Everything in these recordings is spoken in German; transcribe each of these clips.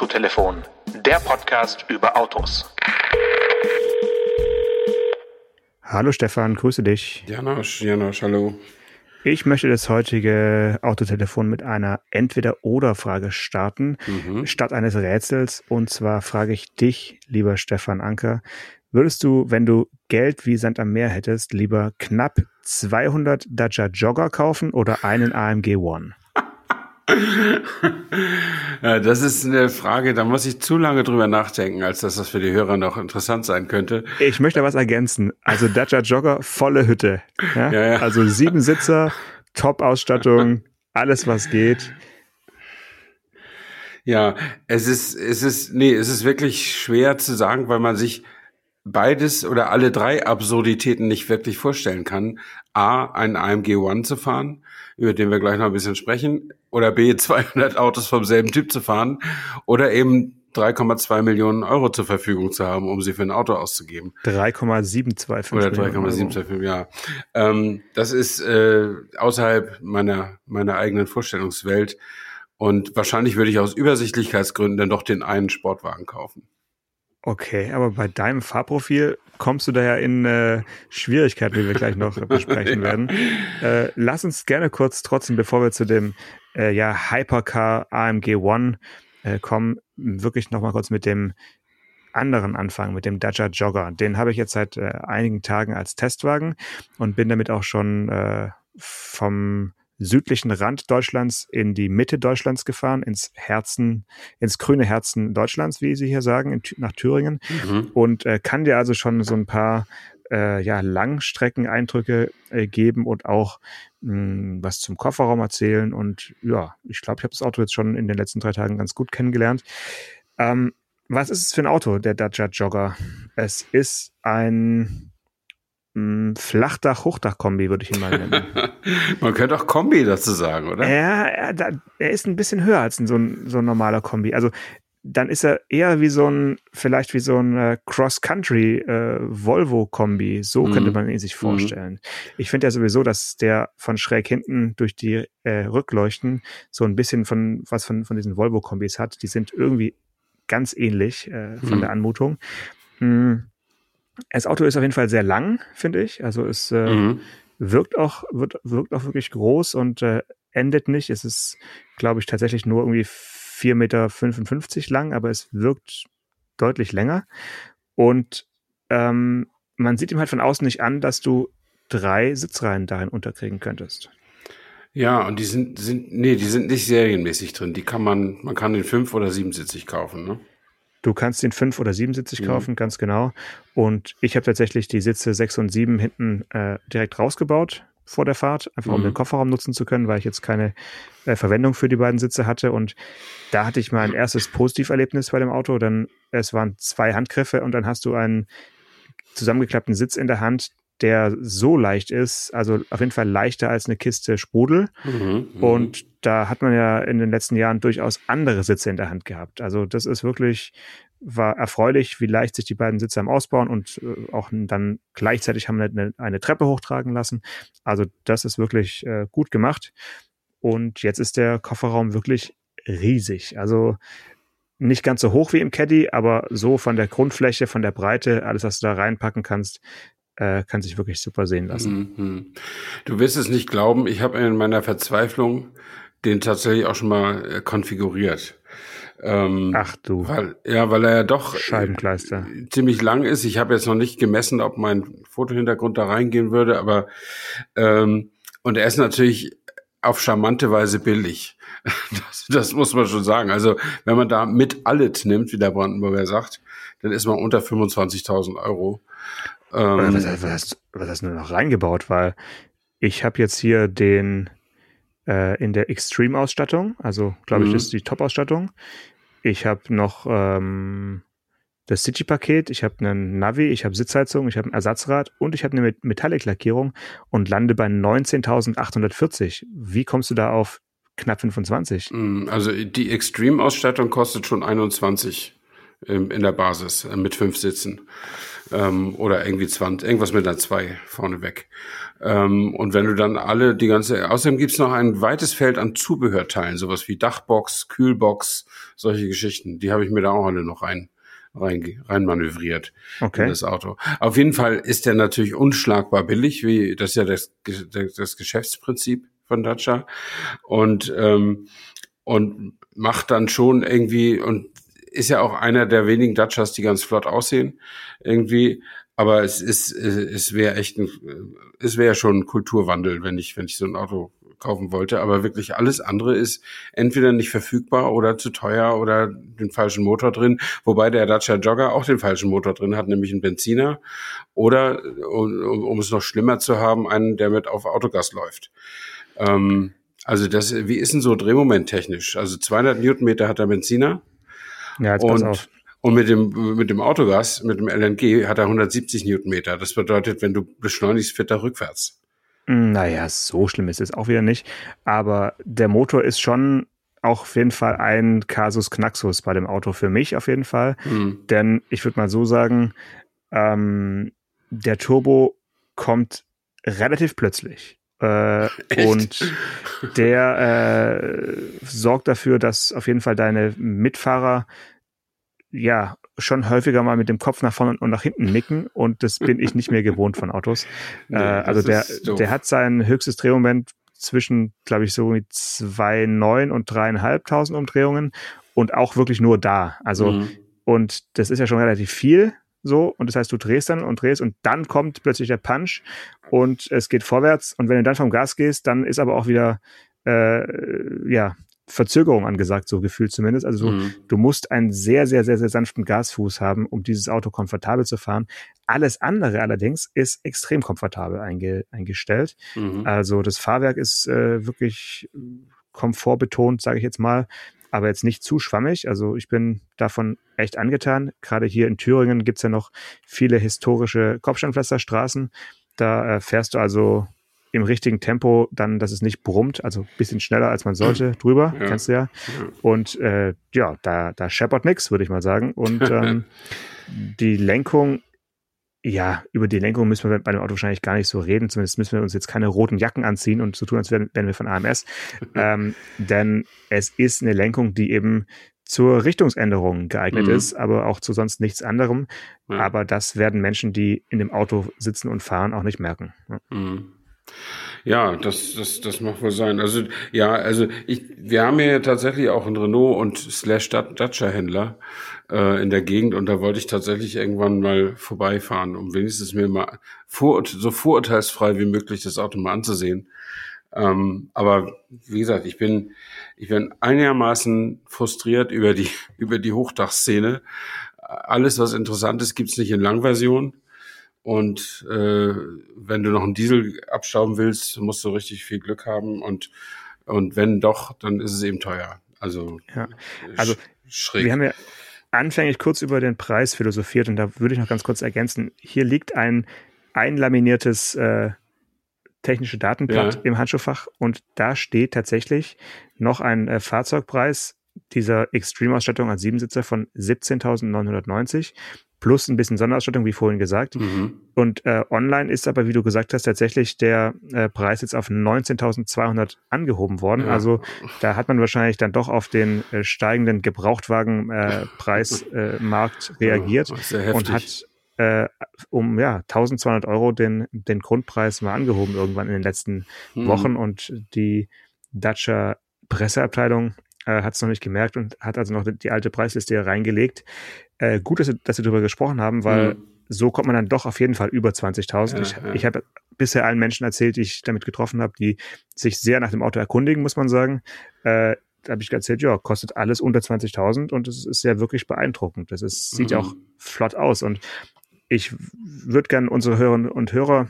Autotelefon, der Podcast über Autos. Hallo Stefan, grüße dich. Janosch, Janosch, hallo. Ich möchte das heutige Autotelefon mit einer Entweder-Oder-Frage starten, mhm. statt eines Rätsels. Und zwar frage ich dich, lieber Stefan Anker, würdest du, wenn du Geld wie Sand am Meer hättest, lieber knapp 200 Dacia Jogger kaufen oder einen AMG One? das ist eine Frage, da muss ich zu lange drüber nachdenken, als dass das für die Hörer noch interessant sein könnte. Ich möchte was ergänzen. Also Dacia Jogger, volle Hütte. Ja? Ja, ja. Also sieben Sitzer, Top-Ausstattung, alles was geht. Ja, es ist, es ist, nee, es ist wirklich schwer zu sagen, weil man sich beides oder alle drei Absurditäten nicht wirklich vorstellen kann. A, einen AMG One zu fahren, über den wir gleich noch ein bisschen sprechen, oder B, 200 Autos vom selben Typ zu fahren, oder eben 3,2 Millionen Euro zur Verfügung zu haben, um sie für ein Auto auszugeben. 3,725 Oder 3,725, ja. Ähm, das ist äh, außerhalb meiner, meiner eigenen Vorstellungswelt. Und wahrscheinlich würde ich aus Übersichtlichkeitsgründen dann doch den einen Sportwagen kaufen. Okay, aber bei deinem Fahrprofil kommst du da ja in äh, Schwierigkeiten, die wir gleich noch besprechen ja. werden. Äh, lass uns gerne kurz trotzdem, bevor wir zu dem äh, ja, Hypercar AMG One äh, kommen, wirklich nochmal kurz mit dem anderen anfangen, mit dem Dacia Jogger. Den habe ich jetzt seit äh, einigen Tagen als Testwagen und bin damit auch schon äh, vom südlichen Rand Deutschlands in die Mitte Deutschlands gefahren, ins Herzen, ins grüne Herzen Deutschlands, wie Sie hier sagen, in, nach Thüringen. Mhm. Und äh, kann dir also schon so ein paar äh, ja, Langstreckeneindrücke äh, geben und auch mh, hm, was zum Kofferraum erzählen. Und ja, ich glaube, ich habe das Auto jetzt schon in den letzten drei Tagen ganz gut kennengelernt. Ähm, was ist es für ein Auto, der Dacia Jogger? Es ist ein Flachdach-Hochdach-Kombi, würde ich ihn mal nennen. Man könnte auch Kombi dazu sagen, oder? Ja, er, er ist ein bisschen höher als so ein, so ein normaler Kombi. Also dann ist er eher wie so ein, vielleicht wie so ein äh, Cross-Country äh, Volvo-Kombi. So mhm. könnte man ihn sich mhm. vorstellen. Mhm. Ich finde ja sowieso, dass der von schräg hinten durch die äh, Rückleuchten so ein bisschen von was von, von diesen Volvo-Kombis hat. Die sind irgendwie ganz ähnlich äh, von mhm. der Anmutung. Mhm. Das Auto ist auf jeden Fall sehr lang, finde ich. Also es äh, mhm. wirkt auch, wird, wirkt auch wirklich groß und äh, endet nicht. Es ist, glaube ich, tatsächlich nur irgendwie 4,55 Meter lang, aber es wirkt deutlich länger. Und ähm, man sieht ihm halt von außen nicht an, dass du drei Sitzreihen darin unterkriegen könntest. Ja, und die sind, sind, nee, die sind nicht serienmäßig drin. Die kann man, man kann den fünf- oder siebensitzig kaufen, ne? Du kannst den fünf- oder siebensitzig mhm. kaufen, ganz genau. Und ich habe tatsächlich die Sitze sechs und sieben hinten äh, direkt rausgebaut vor der Fahrt, einfach um mhm. den Kofferraum nutzen zu können, weil ich jetzt keine äh, Verwendung für die beiden Sitze hatte. Und da hatte ich mein erstes Positiverlebnis bei dem Auto. Dann es waren zwei Handgriffe und dann hast du einen zusammengeklappten Sitz in der Hand, der so leicht ist, also auf jeden Fall leichter als eine Kiste Sprudel. Mhm, mhm, und da hat man ja in den letzten Jahren durchaus andere Sitze in der Hand gehabt. Also das ist wirklich, war erfreulich, wie leicht sich die beiden Sitze am Ausbauen und äh, auch dann gleichzeitig haben wir eine, eine, Treppe hochtragen lassen. Also das ist wirklich äh, gut gemacht. Und jetzt ist der Kofferraum wirklich riesig. Also nicht ganz so hoch wie im Caddy, aber so von der Grundfläche, von der Breite, alles, was du da reinpacken kannst, äh, kann sich wirklich super sehen lassen. Mhm. Du wirst es nicht glauben, ich habe in meiner Verzweiflung den tatsächlich auch schon mal äh, konfiguriert. Ähm, Ach du. Weil, ja, weil er ja doch Scheibenkleister. Äh, ziemlich lang ist. Ich habe jetzt noch nicht gemessen, ob mein Fotohintergrund da reingehen würde, aber ähm, und er ist natürlich auf charmante Weise billig. Das, das muss man schon sagen. Also wenn man da mit alles nimmt, wie der Brandenburger sagt, dann ist man unter 25.000 Euro. Ähm, was, was, hast, was hast du noch reingebaut? Weil ich habe jetzt hier den äh, in der Extreme-Ausstattung, also glaube ich, mhm. das ist die Top-Ausstattung. Ich habe noch ähm, das City-Paket, ich habe einen Navi, ich habe Sitzheizung, ich habe ein Ersatzrad und ich habe eine Metallic-Lackierung und lande bei 19.840. Wie kommst du da auf knapp 25? Mhm, also die Extreme-Ausstattung kostet schon 21 in, in der Basis äh, mit fünf Sitzen ähm, oder irgendwie 20, irgendwas mit einer zwei vorneweg. Ähm, und wenn du dann alle die ganze, außerdem gibt's noch ein weites Feld an Zubehörteilen, sowas wie Dachbox, Kühlbox, solche Geschichten. Die habe ich mir da auch alle noch rein rein, rein manövriert okay. in das Auto. Auf jeden Fall ist der natürlich unschlagbar billig, wie das ist ja das, das Geschäftsprinzip von Dacia und ähm, und macht dann schon irgendwie und ist ja auch einer der wenigen Dachas, die ganz flott aussehen irgendwie. Aber es ist, es wäre echt ein, es wäre schon ein Kulturwandel, wenn ich, wenn ich so ein Auto kaufen wollte. Aber wirklich alles andere ist entweder nicht verfügbar oder zu teuer oder den falschen Motor drin. Wobei der Dacia Jogger auch den falschen Motor drin hat, nämlich einen Benziner. Oder, um, um es noch schlimmer zu haben, einen, der mit auf Autogas läuft. Ähm, also das, wie ist denn so Drehmoment technisch? Also 200 Newtonmeter hat der Benziner. Ja, jetzt pass auf. Und mit dem, mit dem Autogas, mit dem LNG hat er 170 Newtonmeter. Das bedeutet, wenn du beschleunigst, fährt er rückwärts. Naja, so schlimm ist es auch wieder nicht. Aber der Motor ist schon auch auf jeden Fall ein Kasus Knaxus bei dem Auto für mich auf jeden Fall. Mhm. Denn ich würde mal so sagen, ähm, der Turbo kommt relativ plötzlich. Äh, und der äh, sorgt dafür, dass auf jeden Fall deine Mitfahrer ja schon häufiger mal mit dem Kopf nach vorne und nach hinten nicken und das bin ich nicht mehr gewohnt von Autos. Nee, äh, also der, der hat sein höchstes Drehmoment zwischen, glaube ich, so mit zwei neun und dreieinhalbtausend Umdrehungen und auch wirklich nur da. Also mhm. und das ist ja schon relativ viel so und das heißt, du drehst dann und drehst und dann kommt plötzlich der Punch und es geht vorwärts und wenn du dann vom Gas gehst, dann ist aber auch wieder äh, ja Verzögerung angesagt, so gefühlt zumindest. Also mhm. du musst einen sehr, sehr, sehr, sehr sanften Gasfuß haben, um dieses Auto komfortabel zu fahren. Alles andere allerdings ist extrem komfortabel einge eingestellt. Mhm. Also das Fahrwerk ist äh, wirklich komfortbetont, sage ich jetzt mal, aber jetzt nicht zu schwammig. Also ich bin davon echt angetan. Gerade hier in Thüringen gibt's ja noch viele historische Kopfsteinpflasterstraßen. Da äh, fährst du also im richtigen Tempo dann, dass es nicht brummt, also bisschen schneller als man sollte drüber, ja. kennst du ja. Und äh, ja, da, da scheppert nix, würde ich mal sagen. Und ähm, die Lenkung, ja, über die Lenkung müssen wir bei dem Auto wahrscheinlich gar nicht so reden. Zumindest müssen wir uns jetzt keine roten Jacken anziehen und so tun, als wären, wären wir von AMS. ähm, denn es ist eine Lenkung, die eben zur Richtungsänderung geeignet mhm. ist, aber auch zu sonst nichts anderem. Ja. Aber das werden Menschen, die in dem Auto sitzen und fahren, auch nicht merken. Ja. Mhm. Ja, das, das, das mag wohl sein. Also, ja, also ich, wir haben ja tatsächlich auch einen Renault und slash Dacia-Händler äh, in der Gegend und da wollte ich tatsächlich irgendwann mal vorbeifahren, um wenigstens mir mal vor, so vorurteilsfrei wie möglich das Auto mal anzusehen. Ähm, aber wie gesagt, ich bin, ich bin einigermaßen frustriert über die, über die Hochdachszene. Alles, was interessant ist, gibt's nicht in Langversion. Und äh, wenn du noch einen Diesel abstauben willst, musst du richtig viel Glück haben. Und, und wenn doch, dann ist es eben teuer. Also, ja. also schräg. Wir haben ja anfänglich kurz über den Preis philosophiert und da würde ich noch ganz kurz ergänzen. Hier liegt ein einlaminiertes äh, technische Datenblatt ja. im Handschuhfach und da steht tatsächlich noch ein äh, Fahrzeugpreis dieser Extreme-Ausstattung als Siebensitzer von 17.990 plus ein bisschen Sonderausstattung, wie vorhin gesagt. Mhm. Und äh, online ist aber, wie du gesagt hast, tatsächlich der äh, Preis jetzt auf 19.200 angehoben worden. Ja. Also da hat man wahrscheinlich dann doch auf den äh, steigenden Gebrauchtwagenpreismarkt äh, reagiert ja, und hat äh, um ja 1200 Euro den, den Grundpreis mal angehoben irgendwann in den letzten mhm. Wochen und die Dacia Presseabteilung äh, hat es noch nicht gemerkt und hat also noch die, alte Preisliste hier reingelegt. Äh, gut, dass, wir, dass wir darüber gesprochen haben, weil mhm. so kommt man dann doch auf jeden Fall über 20.000. Ja, ich ja. ich habe bisher allen Menschen erzählt, die ich damit getroffen habe, die sich sehr nach dem Auto erkundigen, muss man sagen. Äh, da habe ich erzählt, ja, kostet alles unter 20.000 und es ist ja wirklich beeindruckend. Das ist, sieht ja mhm. auch flott aus und ich würde gerne unsere Hörerinnen und Hörer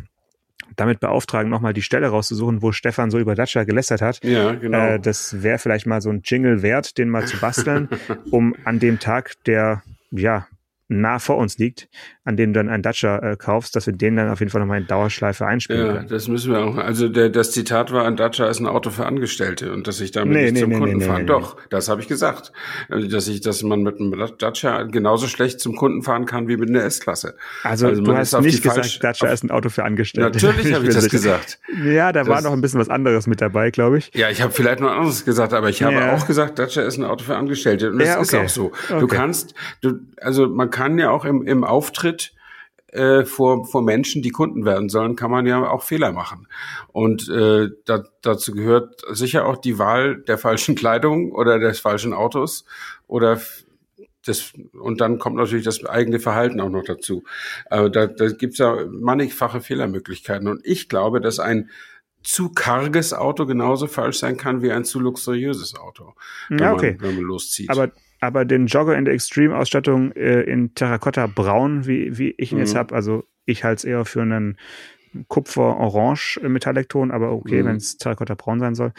damit beauftragen, nochmal die Stelle rauszusuchen, wo Stefan so über Dacia gelästert hat. Ja, genau. Äh, das wäre vielleicht mal so ein Jingle wert, den mal zu basteln, um an dem Tag, der ja nah vor uns liegt, an dem du dann einen Dacia äh, kaufst, dass wir den dann auf jeden Fall nochmal in Dauerschleife einspielen Ja, können. das müssen wir auch. Also der, das Zitat war, ein Dacia ist ein Auto für Angestellte und dass ich damit Nee, nicht nee, zum nee, Kunden fahren. Doch, das habe ich gesagt. Also, Dass ich, dass man mit einem Dacia genauso schlecht zum Kunden fahren kann wie mit einer S-Klasse. Also, Also du man hast ist nicht gesagt, falsch- Dacia ist ein Auto für Angestellte. Natürlich habe ich das gesagt. Ja, da war Das- noch ein bisschen was anderes mit dabei, glaube ich. Ja, ich habe vielleicht noch anderes gesagt, aber ich habe Ja. auch gesagt, Dacia ist ein Auto für Angestellte. Und das Ja, ist okay. auch so. Okay. Du kannst, du, also man kann ja auch im, im Auftritt äh, vor, vor Menschen, die Kunden werden sollen, kann man ja auch Fehler machen. Und äh, da, dazu gehört sicher auch die Wahl der falschen Kleidung oder des falschen Autos oder das, und dann kommt natürlich das eigene Verhalten auch noch dazu. Äh, da da gibt's ja mannigfache Fehlermöglichkeiten. Und ich glaube, dass ein zu karges Auto genauso falsch sein kann wie ein zu luxuriöses Auto, wenn, Ja, okay. man, wenn man loszieht. Aber, aber den Jogger in der Extreme-Ausstattung äh, in Terracotta Braun, wie, wie ich ihn jetzt Mhm. habe, also ich halte es eher für einen Kupfer-Orange-Metallikton, aber okay, Mhm. wenn es Terracotta Braun sein soll.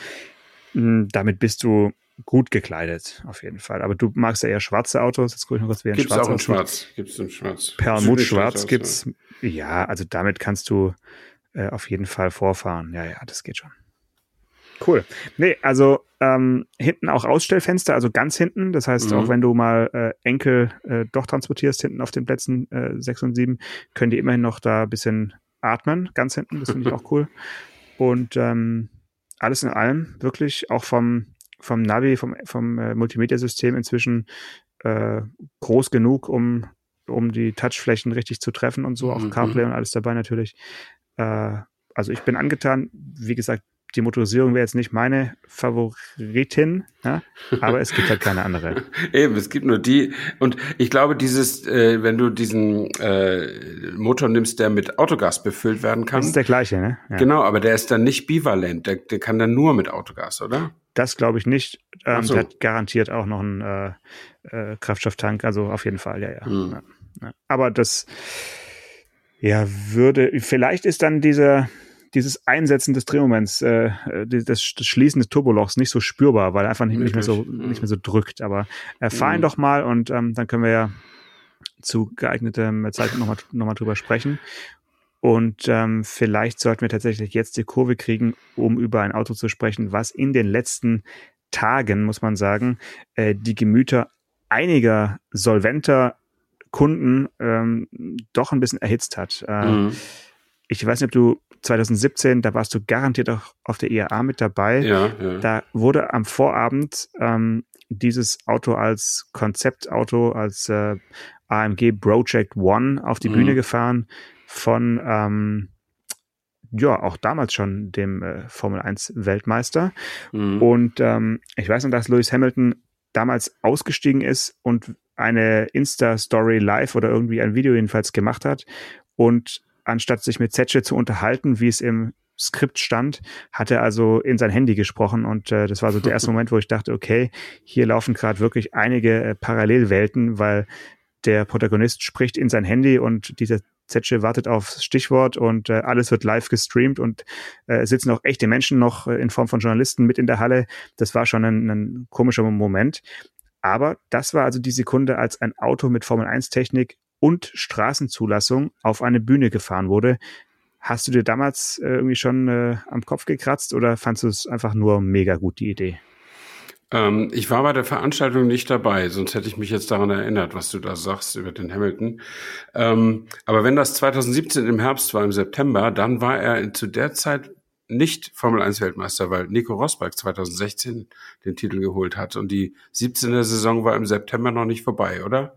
mh, Damit bist du gut gekleidet, auf jeden Fall. Aber du magst ja eher schwarze Autos. Jetzt gucke ich noch kurz, wie ein Gibt's schwarz auch in. Schwarz. Gibt's in Schwarz. Perlmutt Sieht nicht schwarz schlecht aus, gibt's. Ja, also damit kannst du äh, auf jeden Fall vorfahren. Ja, ja, das geht schon. Cool. Nee, also ähm, hinten auch Ausstellfenster, also ganz hinten. Das heißt, Mhm. auch wenn du mal äh, Enkel äh, doch transportierst, hinten auf den Plätzen äh, 6 und 7, können die immerhin noch da ein bisschen atmen, ganz hinten. Das finde ich auch cool. Und ähm, alles in allem wirklich auch vom, vom Navi, vom, vom äh, Multimedia-System inzwischen äh, groß genug, um, um die Touchflächen richtig zu treffen und so, auch Mhm. CarPlay und alles dabei natürlich. Äh, also ich bin angetan, wie gesagt, die Motorisierung wäre jetzt nicht meine Favoritin, ja? aber es gibt halt keine andere. Eben, es gibt nur die. Und ich glaube, dieses, äh, wenn du diesen äh, Motor nimmst, der mit Autogas befüllt werden kann. Das ist der gleiche, ne? Ja. Genau, aber der ist dann nicht bivalent. Der, der kann dann nur mit Autogas, oder? Das glaube ich nicht. Ähm, so. Der hat garantiert auch noch einen äh, äh, Kraftstofftank, also auf jeden Fall, ja, ja. Hm. ja, ja. Aber das ja würde, vielleicht ist dann dieser dieses Einsetzen des Drehmoments, äh, das, das Schließen des Turbolochs nicht so spürbar, weil er einfach nicht, nicht mehr so nicht mehr so drückt. Aber äh, fahr ihn Hm. doch mal und ähm, dann können wir ja zu geeignetem Zeitpunkt nochmal noch mal drüber sprechen. Und ähm, vielleicht sollten wir tatsächlich jetzt die Kurve kriegen, um über ein Auto zu sprechen, was in den letzten Tagen, muss man sagen, äh, die Gemüter einiger solventer Kunden ähm, doch ein bisschen erhitzt hat. Äh, Mhm. Ich weiß nicht, ob du 2017, da warst du garantiert auch auf der IAA mit dabei. Ja, ja. Da wurde am Vorabend ähm, dieses Auto als Konzeptauto, als äh, AMG Project One auf die Mhm. Bühne gefahren von ähm, ja auch damals schon dem äh, Formel 1 Weltmeister. Mhm. Und ähm, ich weiß noch, dass Lewis Hamilton damals ausgestiegen ist und eine Insta-Story live oder irgendwie ein Video jedenfalls gemacht hat. Und anstatt sich mit Zetsche zu unterhalten, wie es im Skript stand, hat er also in sein Handy gesprochen. Und äh, das war so der erste Moment, wo ich dachte, okay, hier laufen gerade wirklich einige äh, Parallelwelten, weil der Protagonist spricht in sein Handy und dieser Zetsche wartet aufs Stichwort und äh, alles wird live gestreamt und äh, sitzen auch echte Menschen noch äh, in Form von Journalisten mit in der Halle. Das war schon ein, ein komischer Moment. Aber das war also die Sekunde, als ein Auto mit Formel 1 Technik und Straßenzulassung auf eine Bühne gefahren wurde. Hast du dir damals äh, irgendwie schon äh, am Kopf gekratzt oder fandst du es einfach nur mega gut, die Idee? Ähm, ich war bei der Veranstaltung nicht dabei, sonst hätte ich mich jetzt daran erinnert, was du da sagst über den Hamilton. Ähm, aber wenn das 2017 im Herbst war, im September, dann war er zu der Zeit nicht Formel 1 Weltmeister, weil Nico Rosberg 2016 den Titel geholt hat und die 17. Saison war im September noch nicht vorbei, oder?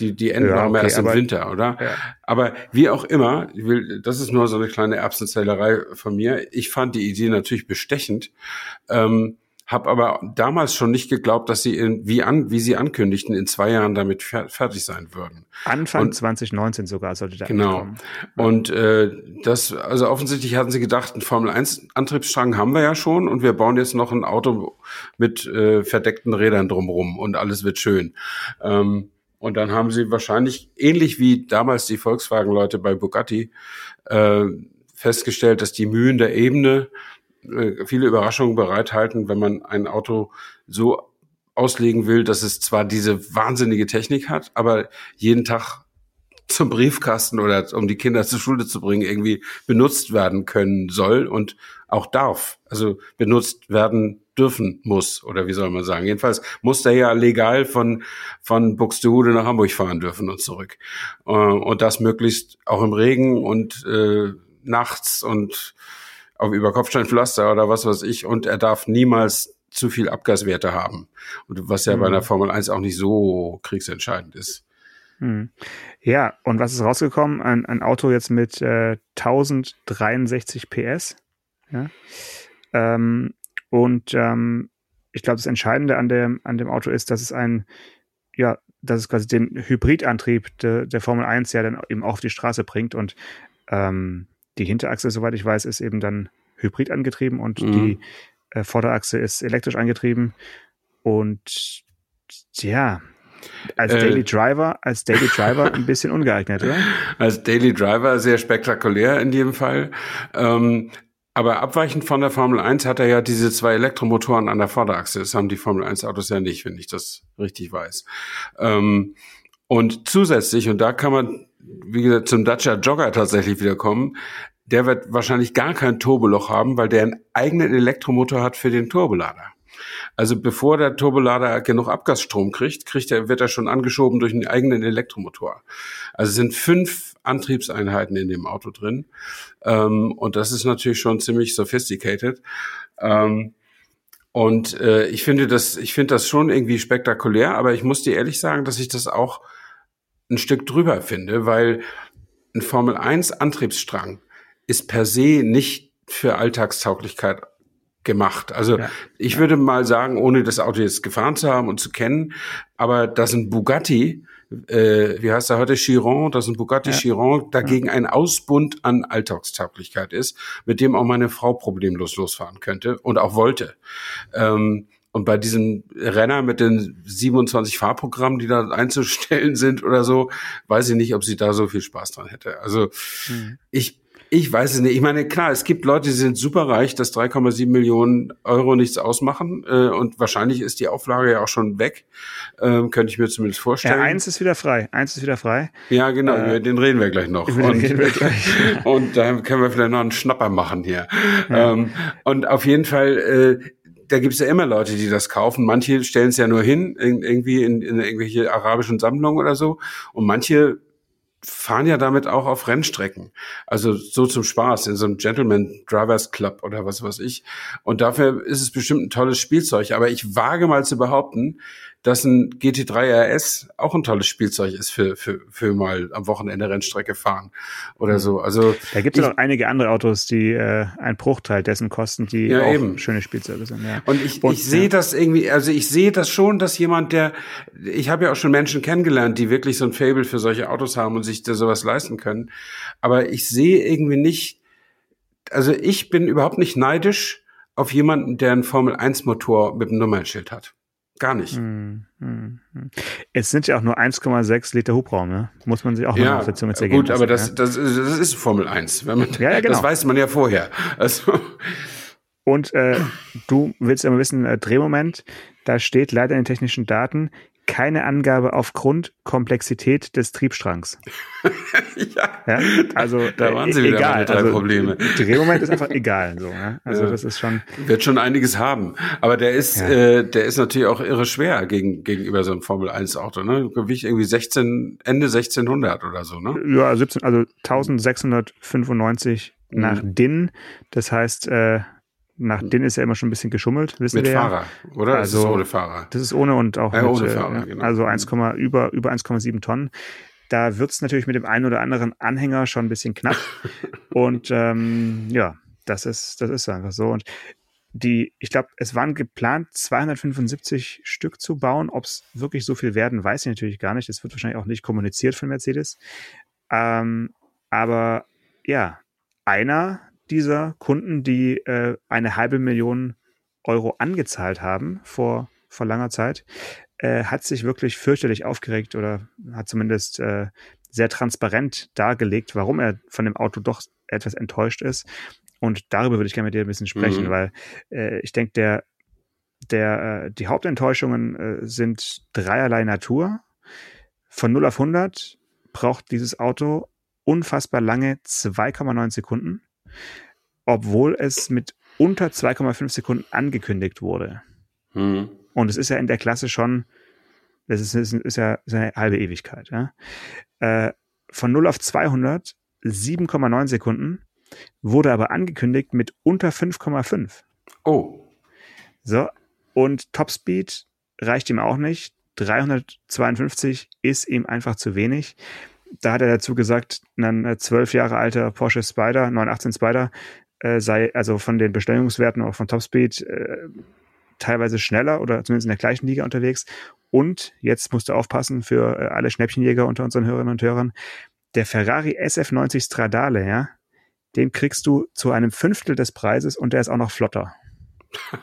Die, die enden Ja, mal okay, erst im aber- Winter, oder? Ja. Aber wie auch immer, ich will, das ist nur so eine kleine Erbsenzählerei von mir. Ich fand die Idee natürlich bestechend, ähm, habe aber damals schon nicht geglaubt, dass sie in, wie an, wie sie ankündigten, in zwei Jahren damit fer fertig sein würden. Anfang Und- 2019 sogar sollte der Genau. kommen. Und äh, das, also offensichtlich hatten sie gedacht, einen Formel 1 Antriebsstrang haben wir ja schon und wir bauen jetzt noch ein Auto mit äh, verdeckten Rädern drumrum und alles wird schön. Ähm, und dann haben sie wahrscheinlich, ähnlich wie damals die Volkswagen-Leute bei Bugatti, äh, festgestellt, dass die Mühen der Ebene äh, viele Überraschungen bereithalten, wenn man ein Auto so auslegen will, dass es zwar diese wahnsinnige Technik hat, aber jeden Tag zum Briefkasten oder um die Kinder zur Schule zu bringen, irgendwie benutzt werden können soll und auch darf. Also benutzt werden dürfen muss, oder wie soll man sagen. Jedenfalls muss der ja legal von, von Buxtehude nach Hamburg fahren dürfen und zurück. Äh, und das möglichst auch im Regen und äh, nachts und auf über Kopfsteinpflaster oder was weiß ich. Und er darf niemals zu viel Abgaswerte haben. Und was ja mhm. bei einer Formel 1 auch nicht so kriegsentscheidend ist. Mhm. Ja, und was ist rausgekommen? Ein, ein Auto jetzt mit äh, 1063 PS. Ja. Ähm, und ähm, ich glaube, das Entscheidende an dem, an dem Auto ist, dass es ein, ja, dass es quasi den Hybridantrieb de, der Formel 1 ja dann eben auch auf die Straße bringt. Und ähm, die Hinterachse, soweit ich weiß, ist eben dann hybrid angetrieben und mhm. die äh, Vorderachse ist elektrisch angetrieben. Und ja, als äh, Daily Driver, als Daily Driver ein bisschen ungeeignet, oder? Als Daily Driver sehr spektakulär in jedem Fall. Ähm, aber abweichend von der Formel 1 hat er ja diese zwei Elektromotoren an der Vorderachse. Das haben die Formel 1 Autos ja nicht, wenn ich das richtig weiß. Ähm, und zusätzlich, und da kann man, wie gesagt, zum Dacia Jogger tatsächlich wiederkommen, der wird wahrscheinlich gar kein Turboloch haben, weil der einen eigenen Elektromotor hat für den Turbolader. Also bevor der Turbolader genug Abgasstrom kriegt, kriegt er, wird er schon angeschoben durch einen eigenen Elektromotor. Also sind fünf Antriebseinheiten in dem Auto drin. Ähm, und das ist natürlich schon ziemlich sophisticated. Ähm, und äh, ich finde das, ich finde das schon irgendwie spektakulär, aber ich muss dir ehrlich sagen, dass ich das auch ein Stück drüber finde, weil ein Formel 1 Antriebsstrang ist per se nicht für Alltagstauglichkeit gemacht. Also ja. ich würde mal sagen, ohne das Auto jetzt gefahren zu haben und zu kennen, aber dass ein Bugatti, äh, wie heißt er heute, Chiron, dass ein Bugatti ja. Chiron dagegen ja. ein Ausbund an Alltagstauglichkeit ist, mit dem auch meine Frau problemlos losfahren könnte und auch wollte. Ähm, und bei diesem Renner mit den 27 Fahrprogrammen, die da einzustellen sind oder so, weiß ich nicht, ob sie da so viel Spaß dran hätte. Also mhm. ich ich weiß es nicht. Ich meine, klar, es gibt Leute, die sind superreich, dass 3,7 Millionen Euro nichts ausmachen. Äh, und wahrscheinlich ist die Auflage ja auch schon weg. Ähm, könnte ich mir zumindest vorstellen. Ja, eins ist wieder frei. Eins ist wieder frei. Ja, genau. Äh, den reden wir gleich noch. Und, reden wir gleich. und da können wir vielleicht noch einen Schnapper machen hier. Ja. Ähm, und auf jeden Fall, äh, da gibt es ja immer Leute, die das kaufen. Manche stellen es ja nur hin, irgendwie in, in irgendwelche arabischen Sammlungen oder so. Und manche fahren ja damit auch auf Rennstrecken. Also so zum Spaß, in so einem Gentleman Drivers Club oder was weiß ich. Und dafür ist es bestimmt ein tolles Spielzeug. Aber ich wage mal zu behaupten, dass ein GT3 RS auch ein tolles Spielzeug ist für, für, für mal am Wochenende Rennstrecke fahren oder mhm. so. Also da gibt es auch einige andere Autos, die äh, ein Bruchteil dessen kosten, die ja, auch eben. schöne Spielzeuge sind. Ja. Und ich, Und, ich sehe ja. das irgendwie, also ich sehe das schon, dass jemand, der, ich habe ja auch schon Menschen kennengelernt, die wirklich so ein Fable für solche Autos haben und sich da sowas leisten können. Aber ich sehe irgendwie nicht, also ich bin überhaupt nicht neidisch auf jemanden, der einen Formel 1 Motor mit einem Nummernschild hat. Gar nicht. Hm, hm, hm. Es sind ja auch nur 1,6 Liter Hubraum, ne? Muss man sich auch ja, noch auf der Zunge zergehen Gut, lassen, aber das, ja? das, ist, das ist Formel 1. Wenn man, ja, ja, genau. Das weiß man ja vorher. Also. Und äh, du willst immer wissen, äh, Drehmoment, da steht leider in den technischen Daten keine Angabe aufgrund Komplexität des Triebstrangs. ja, ja, also da waren sie wieder egal. drei also, Probleme. Drehmoment ist einfach egal, so. Ja? Also ja. das ist schon wird schon einiges haben, aber der ist ja. äh, der ist natürlich auch irre schwer gegen, gegenüber so einem Formel 1 Auto, ne? Gewicht irgendwie 16 Ende 1600 oder so, ne? Ja, 17 also 1695 mhm. nach DIN, das heißt äh, nach denen ist ja immer schon ein bisschen geschummelt, wissen mit wir Fahrer, ja. oder? Also, das ist ohne Fahrer. Das ist ohne und auch ja, mit, ohne Fahrer, äh, genau. also 1, über, über 1,7 Tonnen. Da wird's natürlich mit dem einen oder anderen Anhänger schon ein bisschen knapp. und ähm, ja, das ist, das ist einfach so. Und die, ich glaube, es waren geplant, 275 Stück zu bauen. Ob es wirklich so viel werden, weiß ich natürlich gar nicht. Das wird wahrscheinlich auch nicht kommuniziert von Mercedes. Ähm, aber ja, einer dieser Kunden, die äh, eine halbe Million Euro angezahlt haben vor, vor langer Zeit, äh, hat sich wirklich fürchterlich aufgeregt oder hat zumindest äh, sehr transparent dargelegt, warum er von dem Auto doch etwas enttäuscht ist. Und darüber würde ich gerne mit dir ein bisschen sprechen, mhm. weil äh, ich denke, der, der, äh, die Hauptenttäuschungen äh, sind dreierlei Natur. Von 0 auf 100 braucht dieses Auto unfassbar lange 2,9 Sekunden, obwohl es mit unter 2,5 Sekunden angekündigt wurde. Mhm. Und es ist ja in der Klasse schon, das ist, ist, ist, ja, ist eine halbe Ewigkeit. Ja? Äh, von 0 auf 200 7,9 Sekunden, wurde aber angekündigt mit unter 5,5. Oh. So, und Topspeed reicht ihm auch nicht. 352 ist ihm einfach zu wenig. Da hat er dazu gesagt, ein zwölf Jahre alter Porsche Spider, 918 Spider, äh, sei also von den Bestellungswerten auch von Topspeed äh, teilweise schneller oder zumindest in der gleichen Liga unterwegs. Und jetzt musst du aufpassen für äh, alle Schnäppchenjäger unter unseren Hörerinnen und Hörern. Der Ferrari SF90 Stradale, ja, den kriegst du zu einem Fünftel des Preises und der ist auch noch flotter.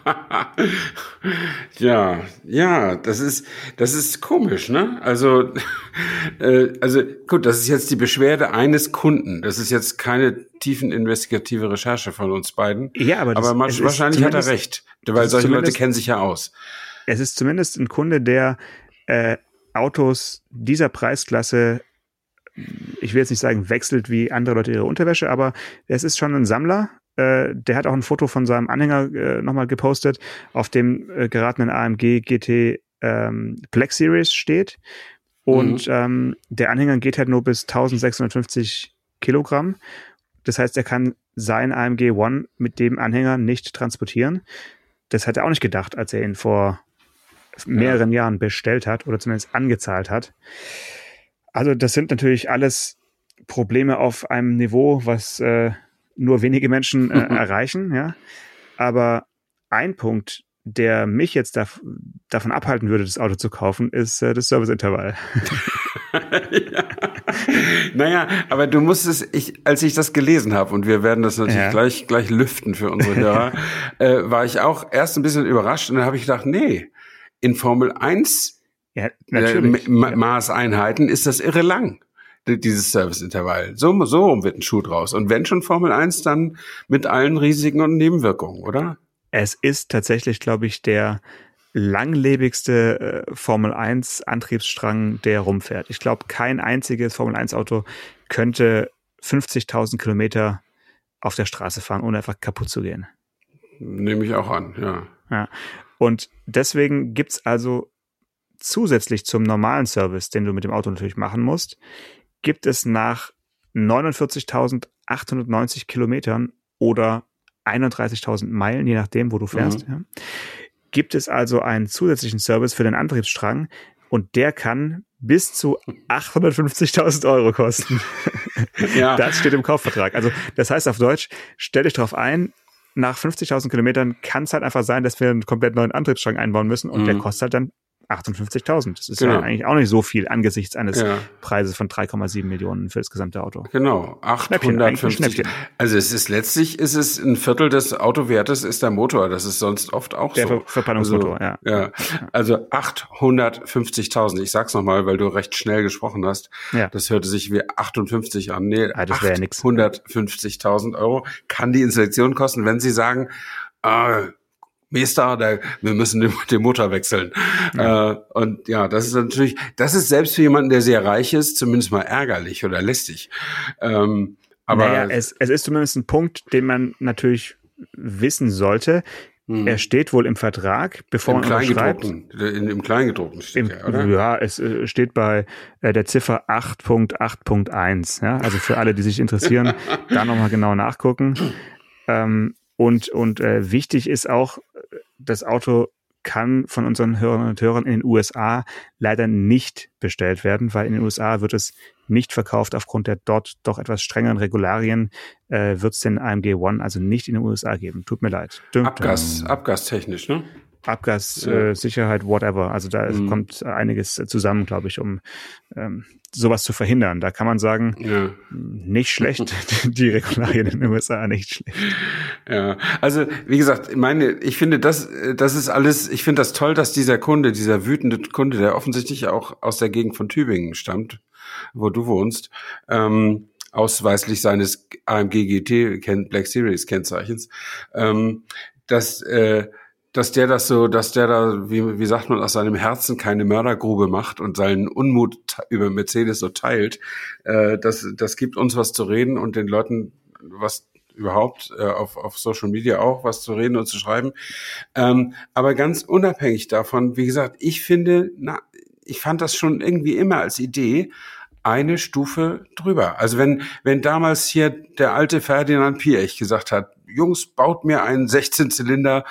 ja, ja, das ist, das ist komisch, ne? Also, äh, also gut, das ist jetzt die Beschwerde eines Kunden. Das ist jetzt keine tiefen investigative Recherche von uns beiden. Ja, aber, das, aber wahrscheinlich hat er recht, weil solche Leute kennen sich ja aus. Es ist zumindest ein Kunde, der äh, Autos dieser Preisklasse ich will jetzt nicht sagen, wechselt wie andere Leute ihre Unterwäsche, aber es ist schon ein Sammler. Äh, der hat auch ein Foto von seinem Anhänger äh, nochmal gepostet, auf dem äh, geratenen AMG GT ähm, Black Series steht. Und mhm. ähm, der Anhänger geht halt nur bis 1650 Kilogramm. Das heißt, er kann sein AMG One mit dem Anhänger nicht transportieren. Das hat er auch nicht gedacht, als er ihn vor mehreren ja. Jahren bestellt hat oder zumindest angezahlt hat. Also das sind natürlich alles Probleme auf einem Niveau, was äh, nur wenige Menschen äh, erreichen, ja. Aber ein Punkt, der mich jetzt da, davon abhalten würde, das Auto zu kaufen, ist äh, das Serviceintervall. ja. Naja, aber du musstest, ich, als ich das gelesen habe, und wir werden das natürlich ja. gleich, gleich lüften für unsere Hörer, äh, war ich auch erst ein bisschen überrascht und dann habe ich gedacht, nee, in Formel 1 ja. Äh, Ma Maßeinheiten ist das irre lang dieses Serviceintervall. So, so wird ein Schuh draus. Und wenn schon Formel 1, dann mit allen Risiken und Nebenwirkungen, oder? Es ist tatsächlich, glaube ich, der langlebigste äh, Formel 1 Antriebsstrang, der rumfährt. Ich glaube, kein einziges Formel 1 Auto könnte 50.000 Kilometer auf der Straße fahren, ohne einfach kaputt zu gehen. Nehme ich auch an, ja. Ja. Und deswegen gibt's also zusätzlich zum normalen Service, den du mit dem Auto natürlich machen musst, gibt es nach 49.890 Kilometern oder 31.000 Meilen, je nachdem, wo du fährst, mhm. ja, gibt es also einen zusätzlichen Service für den Antriebsstrang und der kann bis zu 850.000 Euro kosten. Ja. Das steht im Kaufvertrag. Also das heißt auf Deutsch, stell dich drauf ein, nach 50.000 Kilometern kann es halt einfach sein, dass wir einen komplett neuen Antriebsstrang einbauen müssen und mhm. der kostet halt dann 58.000. Das ist genau. ja eigentlich auch nicht so viel angesichts eines ja. Preises von 3,7 Millionen für das gesamte Auto. Genau, 850. Also es ist letztlich ist es ein Viertel des Autowertes ist der Motor. Das ist sonst oft auch der so. Der Verpannungsmotor, also, ja. ja. Also 850.000. Ich sag's nochmal, weil du recht schnell gesprochen hast. Ja. Das hörte sich wie 58 an. Nee, ah, das wäre ja 850.000 Euro kann die Installation kosten, wenn Sie sagen, äh, Meister, der, wir müssen den, den Motor wechseln. Ja. Äh, und ja, das ist natürlich, das ist selbst für jemanden, der sehr reich ist, zumindest mal ärgerlich oder lästig. Ähm, aber naja, es, es ist zumindest ein Punkt, den man natürlich wissen sollte. Hm. Er steht wohl im Vertrag, bevor Im man unterschreibt. In, Im Kleingedruckten steht Im, er, oder? Ja, es äh, steht bei äh, der Ziffer 8.8.1. Ja? Also für alle, die sich interessieren, da nochmal genau nachgucken. Ähm, und, und äh, wichtig ist auch, das Auto kann von unseren Hörern und Hörern in den USA leider nicht bestellt werden, weil in den USA wird es nicht verkauft aufgrund der dort doch etwas strengeren Regularien äh, wird es den AMG One also nicht in den USA geben. Tut mir leid. Abgas, abgastechnisch, ne? Abgassicherheit, äh, whatever. Also da mhm. kommt einiges zusammen, glaube ich, um ähm, sowas zu verhindern. Da kann man sagen, ja. nicht schlecht, die Regularien in den USA nicht schlecht. Ja, also wie gesagt, meine, ich finde das, das ist alles, ich finde das toll, dass dieser Kunde, dieser wütende Kunde, der offensichtlich auch aus der Gegend von Tübingen stammt, wo du wohnst, ähm, ausweislich seines AMG GT Black Series Kennzeichens, ähm, dass äh, dass der das so, dass der da, wie, wie sagt man, aus seinem Herzen keine Mördergrube macht und seinen Unmut über Mercedes so teilt, äh, das, das gibt uns was zu reden und den Leuten was überhaupt äh, auf, auf Social Media auch was zu reden und zu schreiben. Ähm, aber ganz unabhängig davon, wie gesagt, ich finde, na, ich fand das schon irgendwie immer als Idee eine Stufe drüber. Also wenn, wenn damals hier der alte Ferdinand Piech gesagt hat, Jungs, baut mir einen 16-Zylinder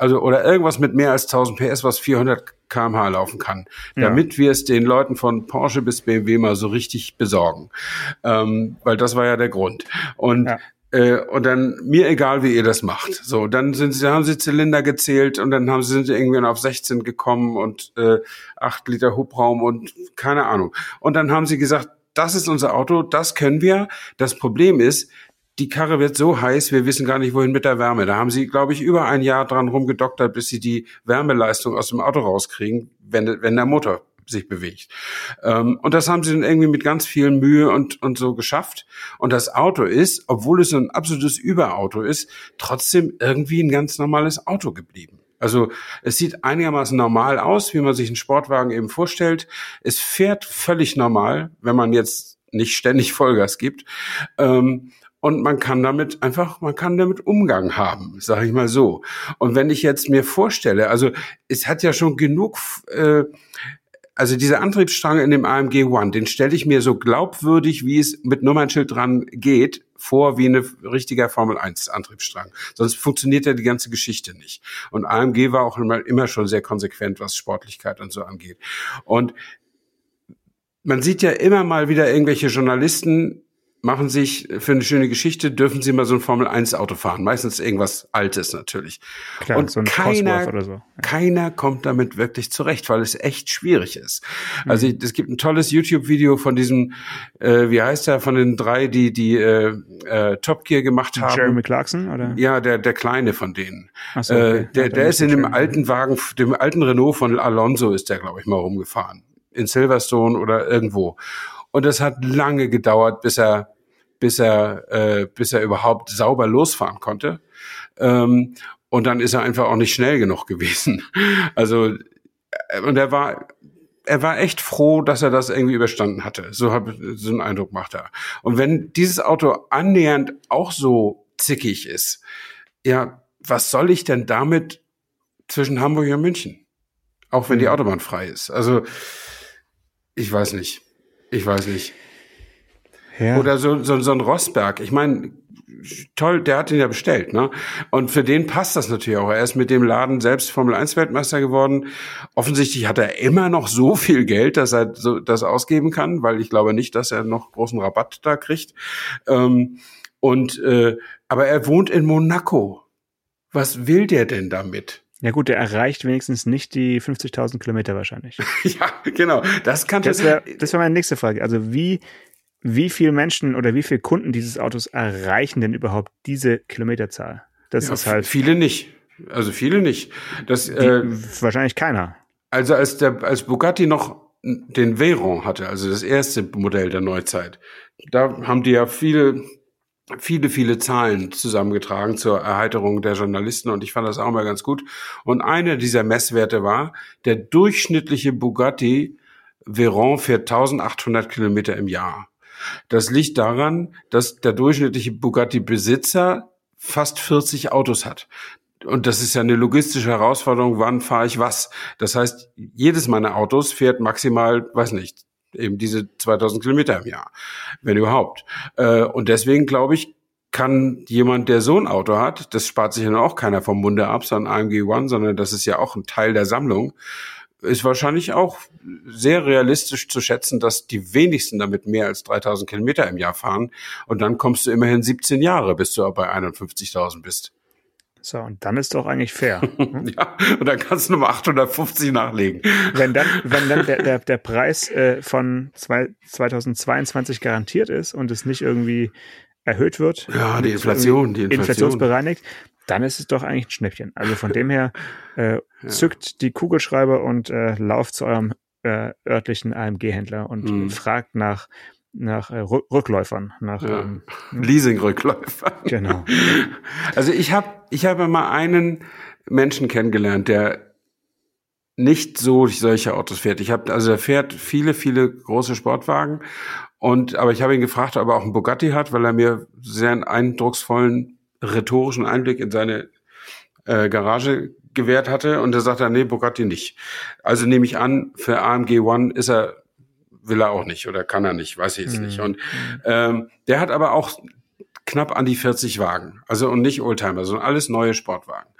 also oder irgendwas mit mehr als 1000 PS, was 400 kmh laufen kann, ja. damit wir es den Leuten von Porsche bis BMW mal so richtig besorgen, ähm, weil das war ja der Grund. Und ja. Äh, und dann mir egal, wie ihr das macht. So, dann sind sie, haben sie Zylinder gezählt und dann haben sie sind irgendwann auf 16 gekommen und äh, 8 Liter Hubraum und keine Ahnung. Und dann haben sie gesagt, das ist unser Auto, das können wir. Das Problem ist, die Karre wird so heiß, wir wissen gar nicht, wohin mit der Wärme. Da haben sie, glaube ich, über ein Jahr dran rumgedoktert, bis sie die Wärmeleistung aus dem Auto rauskriegen, wenn, wenn der Motor sich bewegt. Ähm, und das haben sie dann irgendwie mit ganz viel Mühe und, und so geschafft. Und das Auto ist, obwohl es ein absolutes Überauto ist, trotzdem irgendwie ein ganz normales Auto geblieben. Also es sieht einigermaßen normal aus, wie man sich einen Sportwagen eben vorstellt. Es fährt völlig normal, wenn man jetzt nicht ständig Vollgas gibt. Ähm, und man kann damit einfach, man kann damit Umgang haben, sage ich mal so. Und wenn ich jetzt mir vorstelle, also es hat ja schon genug, äh, also dieser Antriebsstrang in dem AMG One, den stelle ich mir so glaubwürdig, wie es mit Nummernschild dran geht, vor wie eine richtiger Formel 1 Antriebsstrang. Sonst funktioniert ja die ganze Geschichte nicht. Und AMG war auch immer, immer schon sehr konsequent, was Sportlichkeit und so angeht. Und man sieht ja immer mal wieder irgendwelche Journalisten machen sich für eine schöne Geschichte, dürfen sie mal so ein Formel-1-Auto fahren. Meistens irgendwas Altes natürlich. Klar, und so keiner, so. ja. keiner kommt damit wirklich zurecht, weil es echt schwierig ist. Mhm. Also es gibt ein tolles YouTube-Video von diesem, äh, wie heißt der, von den drei, die die äh, äh, Top Gear gemacht haben. Jeremy Clarkson, oder? Ja, der, der Kleine von denen. Ach so, okay. äh, der, der ist in dem alten Wagen, dem alten Renault von Alonso ist der, glaube ich, mal rumgefahren. In Silverstone oder irgendwo. Und es hat lange gedauert, bis er, bis er, äh, bis er überhaupt sauber losfahren konnte. Ähm, und dann ist er einfach auch nicht schnell genug gewesen. Also, äh, und er war, er war echt froh, dass er das irgendwie überstanden hatte. So, hab, so einen Eindruck macht er. Und wenn dieses Auto annähernd auch so zickig ist, ja, was soll ich denn damit zwischen Hamburg und München? Auch wenn die mhm. Autobahn frei ist. Also, ich weiß nicht. Ich weiß nicht. Ja. Oder so, so, so ein Rosberg. Ich meine, toll, der hat ihn ja bestellt, ne? Und für den passt das natürlich auch. Er ist mit dem Laden selbst Formel 1 Weltmeister geworden. Offensichtlich hat er immer noch so viel Geld, dass er so, das ausgeben kann, weil ich glaube nicht, dass er noch großen Rabatt da kriegt. Ähm, und äh, aber er wohnt in Monaco. Was will der denn damit? Ja gut, der erreicht wenigstens nicht die 50.000 Kilometer wahrscheinlich. ja, genau. Das kann das wäre das wär meine nächste Frage. Also wie wie viele Menschen oder wie viele Kunden dieses Autos erreichen denn überhaupt diese Kilometerzahl? Das ja, ist halt viele nicht. Also viele nicht. Das die, äh, wahrscheinlich keiner. Also als der als Bugatti noch den Veyron hatte, also das erste Modell der Neuzeit, da haben die ja viele viele, viele Zahlen zusammengetragen zur Erheiterung der Journalisten und ich fand das auch mal ganz gut. Und eine dieser Messwerte war, der durchschnittliche Bugatti Veyron fährt 1800 Kilometer im Jahr. Das liegt daran, dass der durchschnittliche Bugatti-Besitzer fast 40 Autos hat. Und das ist ja eine logistische Herausforderung, wann fahre ich was. Das heißt, jedes meiner Autos fährt maximal, weiß nicht, eben diese 2000 Kilometer im Jahr, wenn überhaupt. Äh, und deswegen glaube ich, kann jemand, der so ein Auto hat, das spart sich ja auch keiner vom Munde ab, sondern AMG One, sondern das ist ja auch ein Teil der Sammlung, ist wahrscheinlich auch sehr realistisch zu schätzen, dass die wenigsten damit mehr als 3000 Kilometer im Jahr fahren. Und dann kommst du immerhin 17 Jahre, bis du bei 51.000 bist. So, und dann ist doch eigentlich fair. ja, und dann kannst du nochmal 850 nachlegen. Wenn dann, wenn dann der, der, der Preis äh, von zwei, 2022 garantiert ist und es nicht irgendwie erhöht wird. Ja, die Inflation, die Inflation. Inflationsbereinigt, dann ist es doch eigentlich ein Schnäppchen. Also von dem her, äh, ja. zückt die Kugelschreiber und äh, lauft zu eurem äh, örtlichen AMG-Händler und mhm. fragt nach nach äh, Rückläufern, nach ja. ähm, Leasing-Rückläufern. Genau. Also ich habe ich habe mal einen Menschen kennengelernt, der nicht so solche Autos fährt. Ich habe also er fährt viele viele große Sportwagen und aber ich habe ihn gefragt, ob er auch einen Bugatti hat, weil er mir sehr einen eindrucksvollen rhetorischen Einblick in seine äh, Garage gewährt hatte und er sagte, nee, Bugatti nicht. Also nehme ich an, für AMG One ist er, will er auch nicht oder kann er nicht, weiß ich jetzt mhm. nicht. Und ähm, der hat aber auch knapp an die 40 Wagen. Also und nicht Oldtimer, sondern alles neue Sportwagen.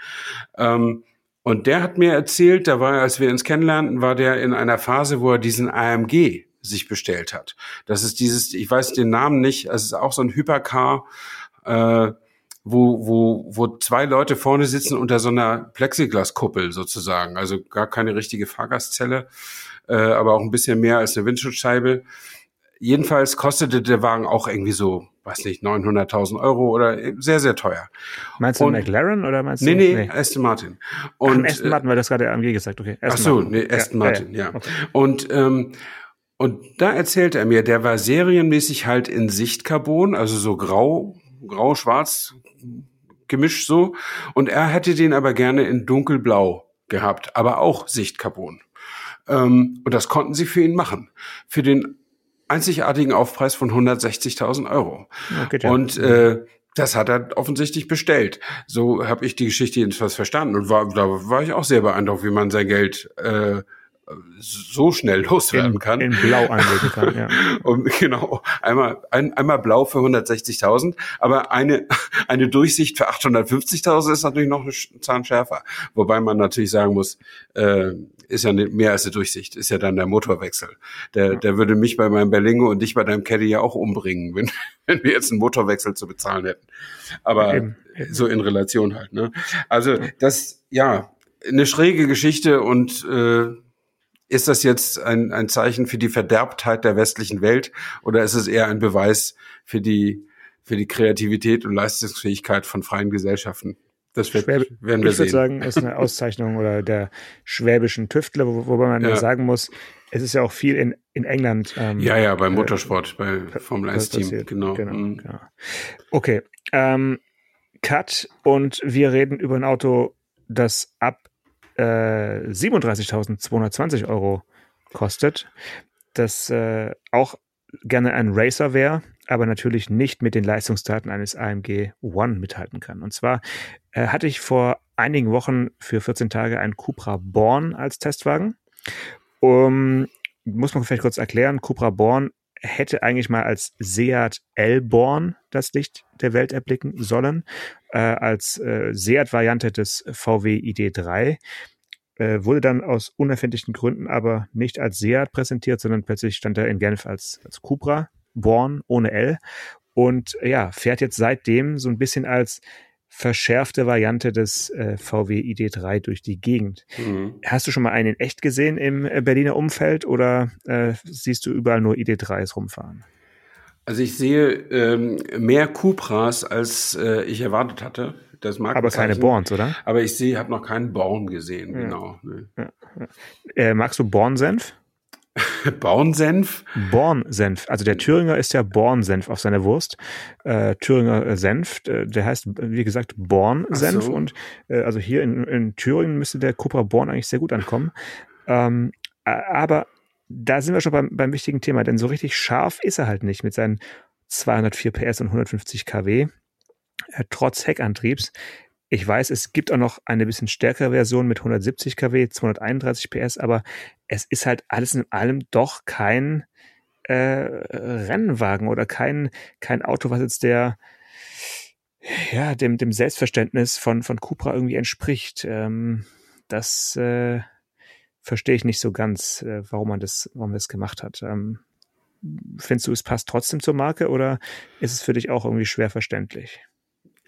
Ähm, und der hat mir erzählt, da war, als wir uns kennenlernten, war der in einer Phase, wo er diesen AMG sich bestellt hat. Das ist dieses, ich weiß den Namen nicht, es ist auch so ein Hypercar, äh, wo, wo, wo zwei Leute vorne sitzen unter so einer Plexiglaskuppel sozusagen. Also gar keine richtige Fahrgastzelle, äh, aber auch ein bisschen mehr als eine Windschutzscheibe. Jedenfalls kostete der Wagen auch irgendwie so, weiß nicht, 900.000 Euro oder sehr, sehr teuer. Meinst du und, McLaren oder meinst nee, du? Nee, nee, Aston Martin. Und, Ach, Aston Martin, weil das gerade AMG gesagt, okay. Aston ach so, Martin. nee, Aston ja, Martin, ja. ja. Okay. Und, ähm, und da erzählte er mir, der war serienmäßig halt in Sichtcarbon, also so grau, grau-schwarz gemischt so. Und er hätte den aber gerne in dunkelblau gehabt, aber auch Sichtcarbon. Ähm, und das konnten sie für ihn machen. Für den einzigartigen Aufpreis von 160.000 Euro. Okay, und äh, das hat er offensichtlich bestellt. So habe ich die Geschichte jedenfalls verstanden und war, da war ich auch sehr beeindruckt, wie man sein Geld äh, so schnell loswerden kann. In Blau anlegen kann, ja. Und genau, einmal, ein, einmal Blau für 160.000, aber eine, eine Durchsicht für 850.000 ist natürlich noch eine Zahn schärfer. Wobei man natürlich sagen muss, äh, ist ja mehr als eine Durchsicht, ist ja dann der Motorwechsel. Der, der würde mich bei meinem Berlingo und dich bei deinem Caddy ja auch umbringen, wenn, wenn wir jetzt einen Motorwechsel zu bezahlen hätten. Aber eben. so in Relation halt, ne? Also, das, ja, eine schräge Geschichte und äh, ist das jetzt ein, ein Zeichen für die Verderbtheit der westlichen Welt oder ist es eher ein Beweis für die, für die Kreativität und Leistungsfähigkeit von freien Gesellschaften? Das wird, Schwäb werden wir ich sehen. Ich würde sagen, ist eine Auszeichnung oder der schwäbischen Tüftler, wo, wobei man ja. sagen muss, es ist ja auch viel in, in England. Ähm, ja, ja, beim äh, Motorsport, äh, bei Formel 1 Team, genau. genau, mhm. genau. Okay, ähm, Cut und wir reden über ein Auto, das ab äh, 37.220 Euro kostet. Das äh, auch gerne ein Racer wäre, aber natürlich nicht mit den Leistungsdaten eines AMG One mithalten kann. Und zwar äh, hatte ich vor einigen Wochen für 14 Tage einen Cupra Born als Testwagen. Um, muss man vielleicht kurz erklären, Cupra Born hätte eigentlich mal als Seat L-Born das Licht der Welt erblicken sollen, äh, als äh, Seat-Variante des VW ID3 äh, wurde dann aus unerfindlichen Gründen aber nicht als Seat präsentiert, sondern plötzlich stand er in Genf als, als Cupra, Born ohne L. Und ja, fährt jetzt seitdem so ein bisschen als verschärfte Variante des äh, VW ID3 durch die Gegend. Mhm. Hast du schon mal einen in echt gesehen im äh, Berliner Umfeld oder äh, siehst du überall nur ID3s rumfahren? Also ich sehe ähm, mehr Cupras, als äh, ich erwartet hatte. Das mag Aber keine Borns, oder? Aber ich sehe, habe noch keinen Born gesehen, ja. genau. Ja, ja. Äh, magst du Bornsenf? Bornsenf? Bornsenf. Also der Thüringer ist ja Bornsenf auf seiner Wurst. Äh, Thüringer Senf, äh, der heißt, wie gesagt, Bornsenf. So. Und äh, also hier in, in, Thüringen müsste der Cupra Born eigentlich sehr gut ankommen. Ähm, aber da sind wir schon beim, beim wichtigen Thema, denn so richtig scharf ist er halt nicht mit seinen 204 PS und 150 kW, äh, trotz Heckantriebs. Ich weiß, es gibt auch noch eine bisschen stärkere Version mit 170 kW, 231 PS, aber es ist halt alles in allem doch kein äh, Rennwagen oder kein, kein Auto, was jetzt der, ja, dem, dem Selbstverständnis von, von Cupra irgendwie entspricht. Ähm, das, äh, verstehe ich nicht so ganz, äh, warum man das, warum man das gemacht hat. Ähm, findest du, es passt trotzdem zur Marke oder ist es für dich auch irgendwie schwer verständlich?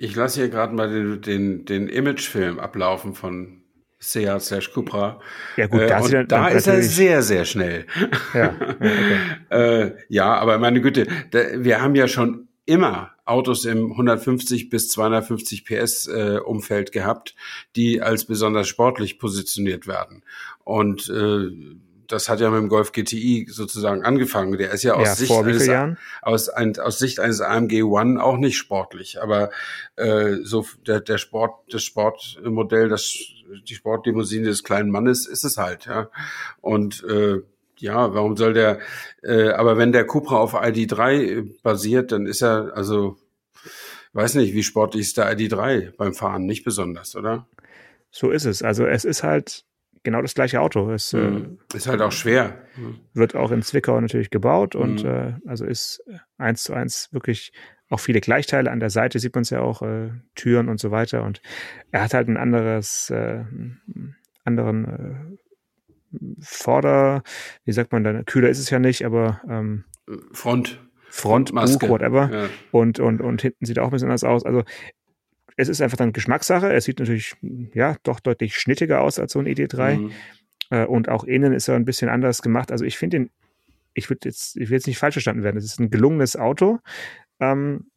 Ich lasse hier gerade mal den, den, den Imagefilm ablaufen von Seat slash Cupra. Ja gut, äh, und da ist er sehr, sehr schnell. Ja, okay. äh, ja aber meine Güte, da, wir haben ja schon immer Autos im 150 bis 250 PS äh, Umfeld gehabt, die als besonders sportlich positioniert werden. Und äh, das hat ja mit dem Golf GTI sozusagen angefangen. Der ist ja aus, ja, Sicht, eines, aus, ein, aus Sicht eines AMG One auch nicht sportlich. Aber äh, so der, der Sport, das Sportmodell, das die Sportlimousine des kleinen Mannes ist es halt, ja. Und äh, ja, warum soll der, äh, aber wenn der Cupra auf ID3 basiert, dann ist er, also, weiß nicht, wie sportlich ist der ID3 beim Fahren? Nicht besonders, oder? So ist es. Also es ist halt genau das gleiche Auto. Es mhm. äh, ist halt auch schwer. Wird auch in Zwickau natürlich gebaut und mhm. äh, also ist eins zu eins wirklich auch viele Gleichteile. An der Seite sieht man es ja auch, äh, Türen und so weiter. Und er hat halt ein anderes, äh, anderen äh, Vorder, wie sagt man dann, kühler ist es ja nicht, aber ähm, Front. Front, Maske. whatever. Ja. Und, und, und hinten sieht auch ein bisschen anders aus. Also es ist einfach dann Geschmackssache. Es sieht natürlich, ja, doch deutlich schnittiger aus als so ein ED3. Mhm. Äh, und auch innen ist er ein bisschen anders gemacht. Also ich finde ihn, ich würde jetzt, ich will jetzt nicht falsch verstanden werden. Es ist ein gelungenes Auto. Ähm,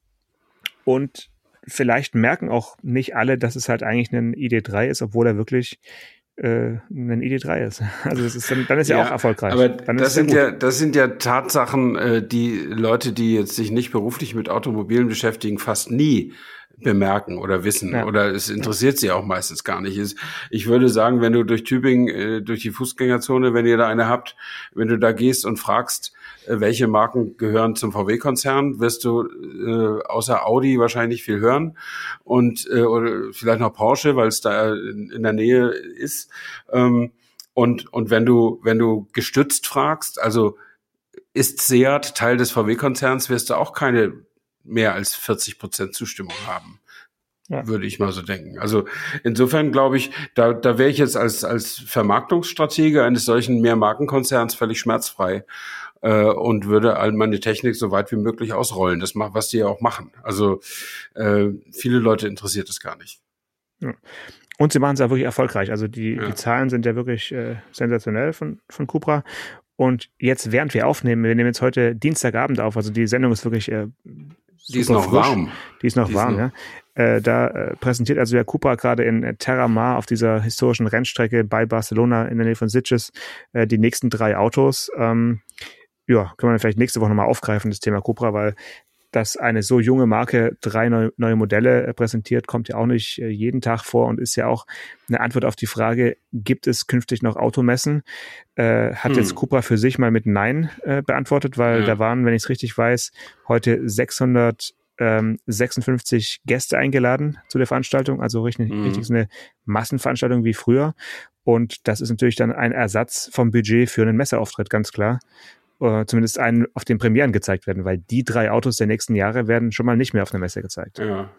und vielleicht merken auch nicht alle, dass es halt eigentlich ein ID3 ist, obwohl er wirklich äh, ein ID3 ist. Also das ist dann, dann ist ja, ja auch erfolgreich. Aber das sind ja, das sind ja Tatsachen, äh, die Leute, die jetzt sich nicht beruflich mit Automobilen beschäftigen, fast nie bemerken oder wissen ja. oder es interessiert sie auch meistens gar nicht. Ich würde sagen, wenn du durch Tübingen, äh, durch die Fußgängerzone, wenn ihr da eine habt, wenn du da gehst und fragst, äh, welche Marken gehören zum VW-Konzern, wirst du äh, außer Audi wahrscheinlich viel hören und äh, oder vielleicht noch Porsche, weil es da in, in, der Nähe ist. Ähm, und und wenn du wenn du gestützt fragst, also ist Seat Teil des VW-Konzerns, wirst du auch keine mehr als 40 Prozent Zustimmung haben. Ja. Würde ich mal so denken. Also insofern glaube ich, da, da wäre ich jetzt als, als Vermarktungsstratege eines solchen Mehrmarkenkonzerns völlig schmerzfrei äh, und würde all meine Technik so weit wie möglich ausrollen. Das macht, was die ja auch machen. Also äh, viele Leute interessiert es gar nicht. Ja. Und sie machen es ja wirklich erfolgreich. Also die, ja. die Zahlen sind ja wirklich äh, sensationell von, von Cupra. Und jetzt, während wir aufnehmen, wir nehmen jetzt heute Dienstagabend auf, also die Sendung ist wirklich äh, die ist noch frisch. warm. Die ist noch die warm, ist noch ja. Äh, da äh, präsentiert also der Cupra gerade in äh, Terra Mar auf dieser historischen Rennstrecke bei Barcelona in der Nähe von Sitges äh, die nächsten drei Autos. Ähm, ja, können wir vielleicht nächste Woche nochmal aufgreifen, das Thema Cupra, weil dass eine so junge Marke drei neue, neue Modelle äh, präsentiert, kommt ja auch nicht äh, jeden Tag vor und ist ja auch eine Antwort auf die Frage, gibt es künftig noch Automessen? Äh, hat hm. jetzt Cupra für sich mal mit Nein äh, beantwortet, weil ja. da waren, wenn ich es richtig weiß, heute 600 56 Gäste eingeladen zu der Veranstaltung, also richtig, mhm. richtig so eine Massenveranstaltung wie früher. Und das ist natürlich dann ein Ersatz vom Budget für einen Messeauftritt, ganz klar äh, zumindest einen auf den Premieren gezeigt werden, weil die drei Autos der nächsten Jahre werden schon mal nicht mehr auf einer Messe gezeigt. Ja.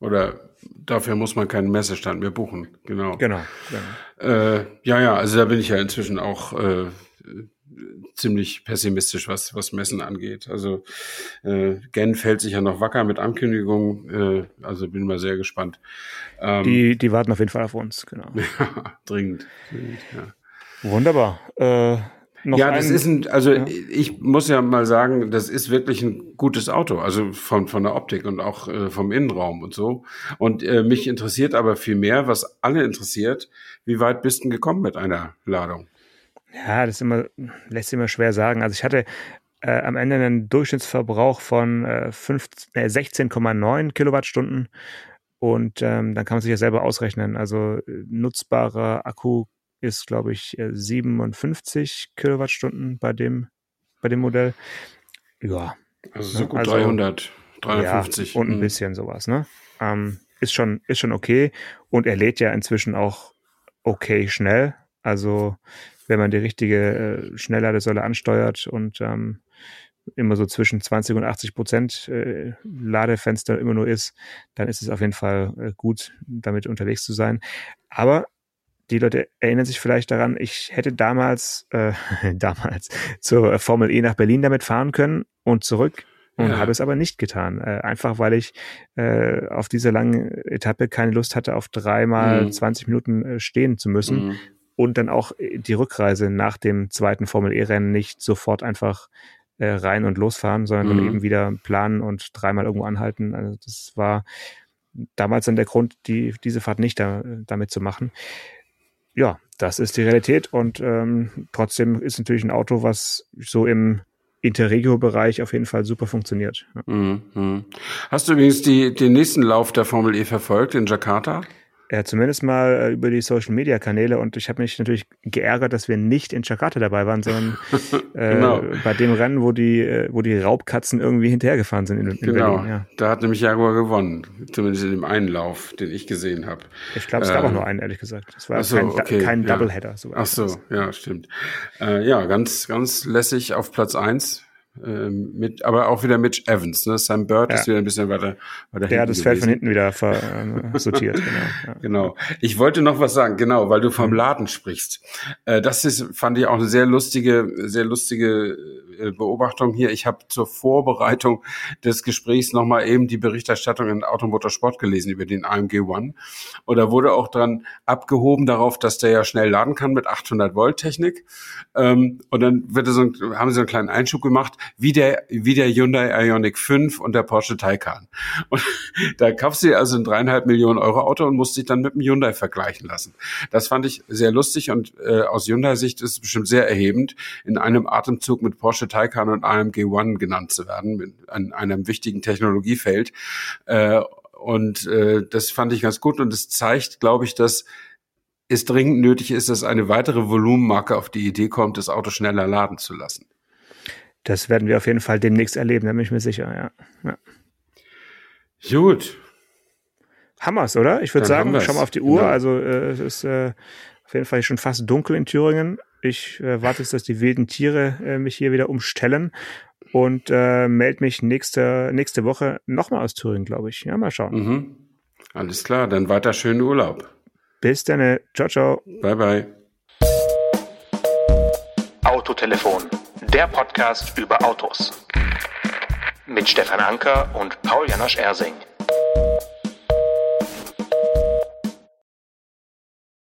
Oder dafür muss man keinen Messestand mehr buchen. Genau. Genau. genau. Äh, ja, ja, also da bin ich ja inzwischen auch äh, ziemlich pessimistisch, was, was Messen angeht. Also äh, Genf hält sich ja noch wacker mit Ankündigungen, äh, also bin mal sehr gespannt. Ähm, die, die warten auf jeden Fall auf uns, genau. Ja, dringend. dringend ja. Wunderbar. Äh, noch ja, das ist ein, also ja. ich muss ja mal sagen, das ist wirklich ein gutes Auto, also von, von der Optik und auch äh, vom Innenraum und so. Und äh, mich interessiert aber viel mehr, was alle interessiert, wie weit bist du gekommen mit einer Ladung? Ja, das immer, lässt sich immer schwer sagen. Also ich hatte äh, am Ende einen Durchschnittsverbrauch von äh, äh, 16,9 Kilowattstunden und ähm, dann kann man sich ja selber ausrechnen. Also äh, nutzbarer Akku ist, glaube ich, 57 äh, Kilowattstunden bei dem, bei dem Modell. Ja. Also so ne? gut also, 300, 350. Ja, und ein mhm. bisschen sowas, ne? Ähm, ist schon, ist schon okay. Und er lädt ja inzwischen auch okay schnell. Also, wenn man die richtige äh, Schnellladesäule ansteuert und ähm, immer so zwischen 20 und 80 Prozent äh, Ladefenster immer nur ist, dann ist es auf jeden Fall äh, gut, damit unterwegs zu sein. Aber die Leute erinnern sich vielleicht daran, ich hätte damals, äh, damals zur Formel E nach Berlin damit fahren können und zurück und ja. habe es aber nicht getan. Äh, einfach weil ich äh, auf dieser langen Etappe keine Lust hatte, auf dreimal mhm. 20 Minuten äh, stehen zu müssen mhm. und dann auch die Rückreise nach dem zweiten Formel E-Rennen nicht sofort einfach äh, rein und losfahren, sondern mhm. eben wieder planen und dreimal irgendwo anhalten. Also das war damals dann der Grund, die, diese Fahrt nicht da, damit zu machen ja, das ist die Realität und ähm, trotzdem ist natürlich ein Auto, was so im Interregio-Bereich auf jeden Fall super funktioniert. Ja. Mhm. Hast du übrigens die, den nächsten Lauf der Formel E verfolgt in Jakarta? Ja, zumindest mal äh, über die Social Media Kanäle und ich habe mich natürlich geärgert, dass wir nicht in Jakarta dabei waren, sondern äh, genau. bei dem Rennen, wo die, äh, wo die Raubkatzen irgendwie hinterhergefahren sind in, in genau. Berlin. Ja. Da hat nämlich Jaguar gewonnen, zumindest in dem einen Lauf, den ich gesehen habe. Ich glaube, es gab auch ähm, nur einen, ehrlich gesagt. Es war so, kein, okay, kein Doubleheader. Ja. Ach so, ja, stimmt. Äh, ja, ganz, ganz lässig auf Platz eins ähm, mit, aber auch wieder Mitch Evans. Ne? Sam Bird ja. ist wieder ein bisschen weiter, weiter Der hat das Feld von hinten wieder äh, sortiert. genau, ja. genau. Ich wollte noch was sagen, genau, weil du vom mhm. Laden sprichst. Äh, das ist, fand ich auch eine sehr lustige, sehr lustige Beobachtung hier. Ich habe zur Vorbereitung des Gesprächs nochmal eben die Berichterstattung in Automotorsport gelesen über den AMG One. Und da wurde auch dran abgehoben darauf, dass der ja schnell laden kann mit 800 Volt Technik. Ähm, und dann wird so ein, haben sie so einen kleinen Einschub gemacht wie der, wie der Hyundai Ioniq 5 und der Porsche Taycan. Und da kaufst du also ein dreieinhalb Millionen Euro Auto und musst dich dann mit dem Hyundai vergleichen lassen. Das fand ich sehr lustig und äh, aus Hyundai-Sicht ist es bestimmt sehr erhebend, in einem Atemzug mit Porsche Taycan und AMG One genannt zu werden, an einem wichtigen Technologiefeld. Äh, und äh, das fand ich ganz gut und es zeigt, glaube ich, dass es dringend nötig ist, dass eine weitere Volumenmarke auf die Idee kommt, das Auto schneller laden zu lassen. Das werden wir auf jeden Fall demnächst erleben, da bin ich mir sicher, ja. ja. Gut. Hammers, oder? Ich würde sagen, schau mal auf die Uhr. Genau. Also äh, es ist äh, auf jeden Fall schon fast dunkel in Thüringen. Ich äh, warte jetzt, dass die wilden Tiere äh, mich hier wieder umstellen und äh, melde mich nächste, nächste Woche nochmal aus Thüringen, glaube ich. Ja, mal schauen. Mhm. Alles klar, dann weiter schönen Urlaub. Bis dann. Ciao, ciao. Bye, bye. Autotelefon der Podcast über Autos. Mit Stefan Anker und Paul Janosch Ersing.